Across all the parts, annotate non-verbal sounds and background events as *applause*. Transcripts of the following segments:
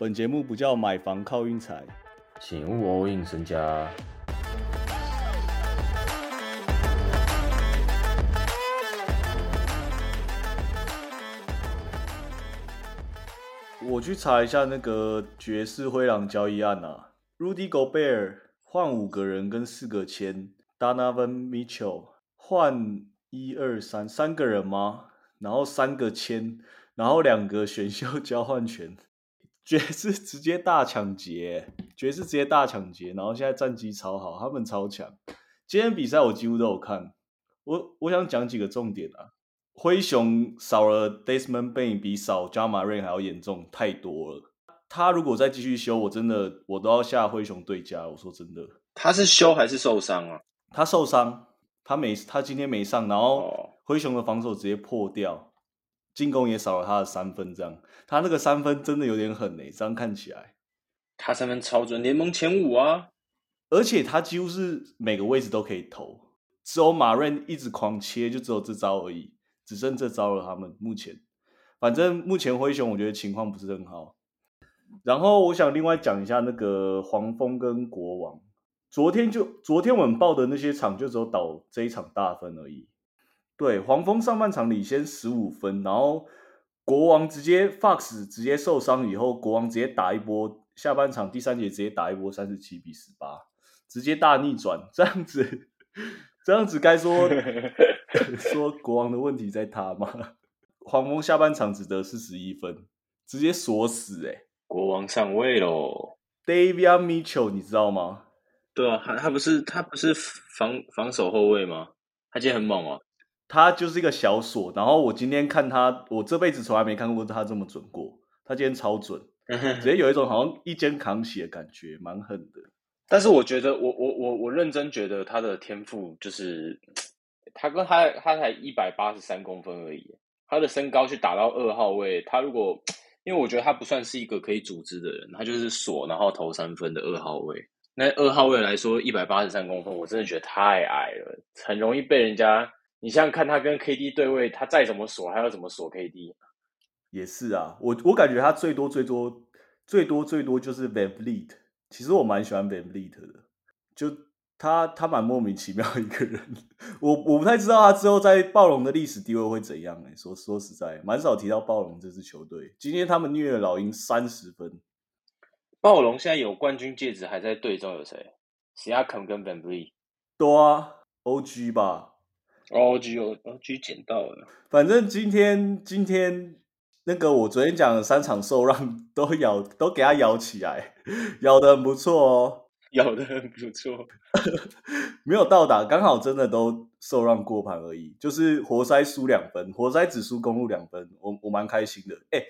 本节目不叫买房靠运财，请勿 all in 身家。我去查一下那个爵士灰狼交易案啊，Rudy Gobert 换五个人跟四个签，Donovan Mitchell 换一二三三个人吗？然后三个签，然后两个选秀交换权，爵士直接大抢劫，爵士直接大抢劫，然后现在战绩超好，他们超强。今天比赛我几乎都有看，我我想讲几个重点啊。灰熊少了 Desmond Bain 比少 j a m a r a n 还要严重太多了。他如果再继续修，我真的我都要下灰熊对家。我说真的，他是修还是受伤啊？他受伤，他没他今天没上，然后灰熊的防守直接破掉，进攻也少了他的三分，这样他那个三分真的有点狠诶，这样看起来，他三分超准，联盟前五啊，而且他几乎是每个位置都可以投，只有马瑞一直狂切，就只有这招而已。只剩这招了，他们目前，反正目前灰熊我觉得情况不是很好。然后我想另外讲一下那个黄蜂跟国王，昨天就昨天我们报的那些场就只有倒这一场大分而已。对，黄蜂上半场领先十五分，然后国王直接 Fox 直接受伤以后，国王直接打一波，下半场第三节直接打一波三十七比十八，直接大逆转，这样子。*laughs* 这样子该说 *laughs* 说国王的问题在他吗？黄蜂下半场只得四十一分，直接锁死哎！国王上位喽，David Mitchell，你知道吗？对啊，他他不是他不是防防守后卫吗？他今天很猛哦，他就是一个小锁。然后我今天看他，我这辈子从来没看过他这么准过。他今天超准，*laughs* 直接有一种好像一肩扛起的感觉，蛮狠的。但是我觉得，我我我我认真觉得他的天赋就是，*tsk* 他跟他他才一百八十三公分而已，他的身高去打到二号位，他如果 *tsk* 因为我觉得他不算是一个可以组织的人，他就是锁然后投三分的二号位。那二号位来说，一百八十三公分，我真的觉得太矮了，很容易被人家。你想想看，他跟 KD 对位，他再怎么锁，还要怎么锁 KD？也是啊，我我感觉他最多最多最多最多就是 Van Vliet。其实我蛮喜欢 Van Vliet 的，就他他蛮莫名其妙一个人，我我不太知道他之后在暴龙的历史地位会怎样哎。说说实在，蛮少提到暴龙这支球队。今天他们虐了老鹰三十分。暴龙现在有冠军戒指还在队中，有谁 i a k 跟 Van Vliet。多啊，OG 吧，OG 有哦，G 捡到了。反正今天今天。那个我昨天讲的三场受让都咬都给他咬起来，咬的很不错哦，*laughs* 咬的很不错，*laughs* 没有到达，刚好真的都受让过盘而已，就是活塞输两分，活塞只输公路两分，我我蛮开心的。哎，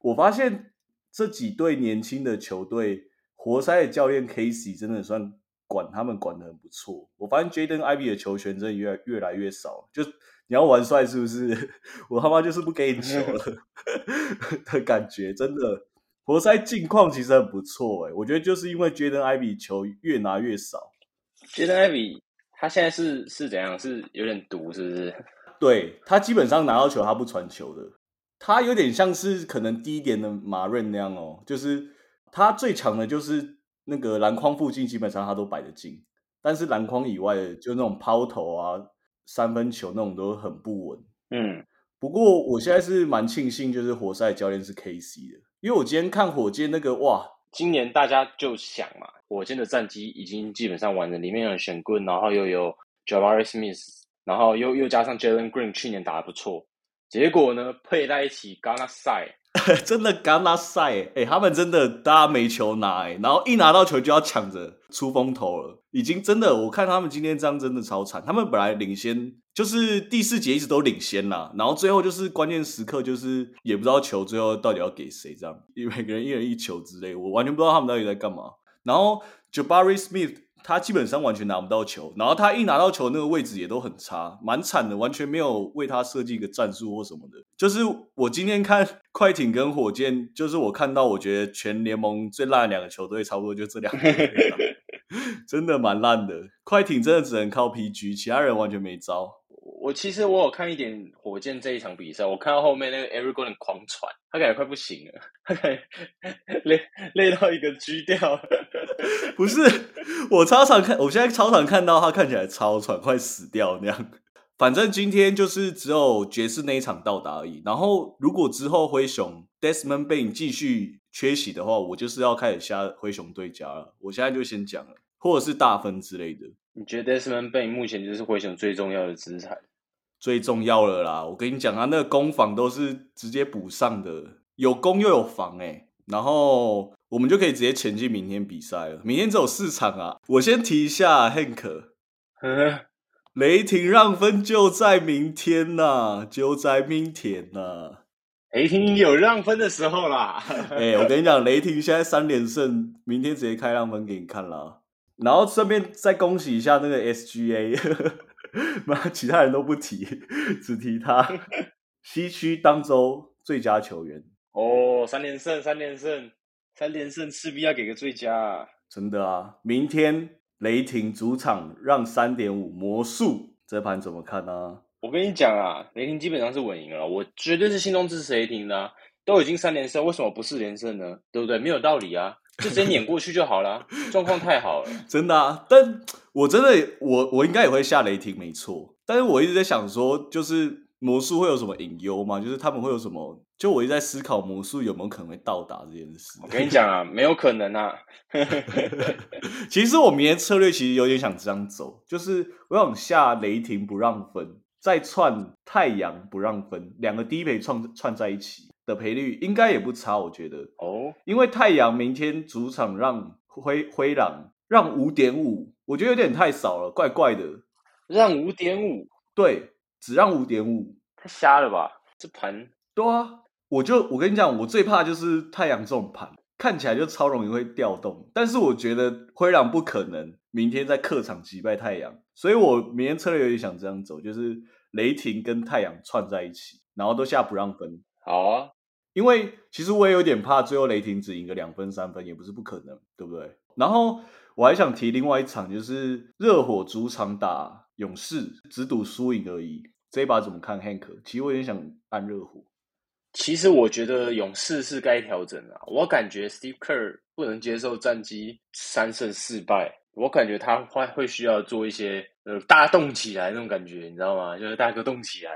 我发现这几队年轻的球队，活塞的教练 Casey 真的算管他们管的很不错。我发现 Jaden Ivy 的球权真的越越来越少，就。你要玩帅是不是？*laughs* 我他妈就是不给你球了 *laughs* 的感觉，真的。活塞近况其实很不错哎，我觉得就是因为 Jaden Ivy 球越拿越少。Jaden Ivy 他现在是是怎样？是有点毒是不是？对他基本上拿到球他不传球的，他有点像是可能低一点的马润那样哦，就是他最强的就是那个篮筐附近基本上他都摆得进，但是篮筐以外的就那种抛投啊。三分球那种都很不稳，嗯，不过我现在是蛮庆幸，就是活塞教练是 KC 的，因为我今天看火箭那个哇，今年大家就想嘛，火箭的战绩已经基本上完了，里面有选棍，然后又有 Jabari Smith，然后又又加上 Jalen Green 去年打得不错，结果呢配在一起刚那赛。*laughs* 真的刚拿赛哎，他们真的大家没球拿哎，然后一拿到球就要抢着出风头了，已经真的我看他们今天这样真的超惨。他们本来领先，就是第四节一直都领先啦，然后最后就是关键时刻就是也不知道球最后到底要给谁这样，因为每个人一人一球之类，我完全不知道他们到底在干嘛。然后 Jabari Smith。他基本上完全拿不到球，然后他一拿到球，那个位置也都很差，蛮惨的，完全没有为他设计一个战术或什么的。就是我今天看 *laughs* 快艇跟火箭，就是我看到我觉得全联盟最烂的两个球队，差不多就这两个，*laughs* 真的蛮烂的。快艇真的只能靠 PG，其他人完全没招。我其实我有看一点火箭这一场比赛，我看到后面那个 Eric Gordon 狂喘，他感觉快不行了，他感觉累累到一个居掉。不是，我超常看，我现在超常看到他看起来超喘，快死掉那样。反正今天就是只有爵士那一场到达而已。然后如果之后灰熊 Desmond Bain 继续缺席的话，我就是要开始下灰熊对家了。我现在就先讲了，或者是大分之类的。你觉得 Desmond Bain 目前就是灰熊最重要的资产？最重要了啦！我跟你讲啊，那个攻防都是直接补上的，有攻又有防哎。然后我们就可以直接前进明天比赛了。明天只有四场啊。我先提一下 Hank。*laughs* 雷霆让分就在明天呐，就在明天呐。雷霆有让分的时候啦。*laughs* 哎，我跟你讲，雷霆现在三连胜，明天直接开让分给你看啦。然后顺便再恭喜一下那个 SGA，*laughs* 妈，其他人都不提，*laughs* 只提他。西区当周最佳球员哦，三连胜，三连胜，三连胜，势必要给个最佳。真的啊，明天。雷霆主场让三点五魔术，这盘怎么看呢？我跟你讲啊，雷霆基本上是稳赢了，我绝对是心中支持雷霆的。都已经三连胜，为什么不是连胜呢？对不对？没有道理啊，就直接碾过去就好了。*laughs* 状况太好了，真的啊。但我真的，我我应该也会下雷霆，没错。但是我一直在想说，就是魔术会有什么隐忧吗？就是他们会有什么？就我一直在思考魔术有没有可能会到达这件事。我跟你讲啊，没有可能啊。*laughs* 其实我明天策略其实有点想这样走，就是我想下雷霆不让分，再串太阳不让分，两个低赔串串在一起的赔率应该也不差，我觉得。哦，因为太阳明天主场让灰灰狼让五点五，我觉得有点太少了，怪怪的。让五点五？对，只让五点五，太瞎了吧？这盘？对啊。我就我跟你讲，我最怕就是太阳这种盘，看起来就超容易会调动。但是我觉得灰狼不可能明天在客场击败太阳，所以我明天策略有点想这样走，就是雷霆跟太阳串在一起，然后都下不让分。好啊，因为其实我也有点怕，最后雷霆只赢个两分三分也不是不可能，对不对？然后我还想提另外一场，就是热火主场打勇士，只赌输赢而已。这一把怎么看？Hank，其实我有点想按热火。其实我觉得勇士是该调整啊，我感觉 Steve Kerr 不能接受战绩三胜四败，我感觉他会会需要做一些呃大动起来那种感觉，你知道吗？就是大哥动起来。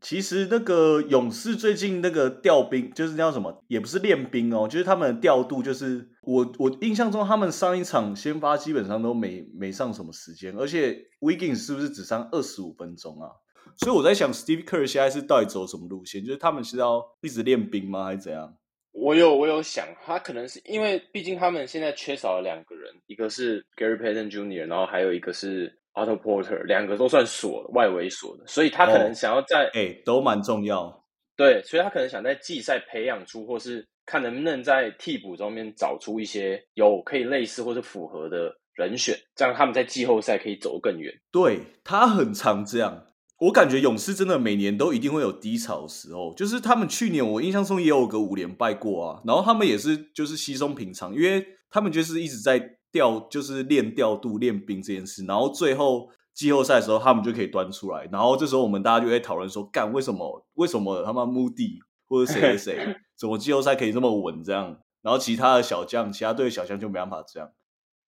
其实那个勇士最近那个调兵，就是叫什么，也不是练兵哦，就是他们的调度，就是我我印象中他们上一场先发基本上都没没上什么时间，而且 Wiggins 是不是只上二十五分钟啊？所以我在想，Steve Kerr 现在是到底走什么路线？就是他们是要一直练兵吗，还是怎样？我有我有想，他可能是因为毕竟他们现在缺少了两个人，一个是 Gary Payton Jr.，然后还有一个是 Otto Porter，两个都算锁外围锁的，所以他可能想要在哎都蛮重要。对，所以他可能想在季赛培养出，或是看能不能在替补中间找出一些有可以类似或是符合的人选，这样他们在季后赛可以走更远。对他很常这样。我感觉勇士真的每年都一定会有低潮的时候，就是他们去年我印象中也有个五连败过啊，然后他们也是就是稀松平常，因为他们就是一直在调，就是练调度、练兵这件事，然后最后季后赛的时候他们就可以端出来，然后这时候我们大家就会讨论说，干为什么为什么他们目的或者谁谁谁 *laughs* 怎么季后赛可以这么稳这样，然后其他的小将，其他队的小将就没办法这样。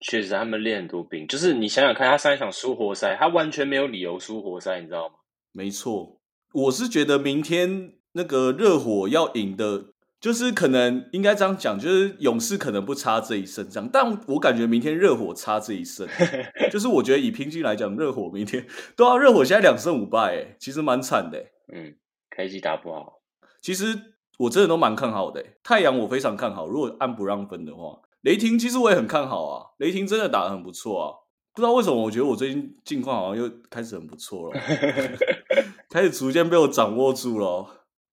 确实，他们练很多兵，就是你想想看，他上一场输活塞，他完全没有理由输活塞，你知道吗？没错，我是觉得明天那个热火要赢的，就是可能应该这样讲，就是勇士可能不差这一胜，这样，但我感觉明天热火差这一胜，*laughs* 就是我觉得以平均来讲，热火明天都要热火现在两胜五败，哎，其实蛮惨的，嗯，开机打不好，其实我真的都蛮看好的，太阳我非常看好，如果按不让分的话。雷霆其实我也很看好啊，雷霆真的打的很不错啊，不知道为什么我觉得我最近近况好像又开始很不错了，开始逐渐被我掌握住了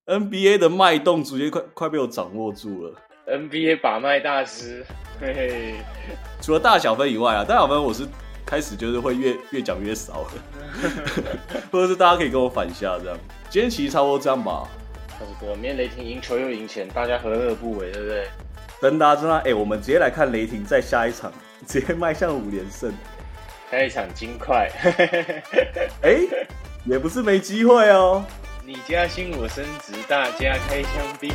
，NBA 的脉动逐渐快快被我掌握住了，NBA 把脉大师，嘿嘿，除了大小分以外啊，大小分我是开始就是会越越讲越少了，*laughs* 或者是大家可以跟我反下这样，今天其实差不多这样吧，差不多，明天雷霆赢球又赢钱，大家何乐不为，对不对？等大家知道，哎，我们直接来看雷霆在下一场直接迈向五连胜，下一场金块。哎，也不是没机会哦。你加薪我升职，大家开香槟。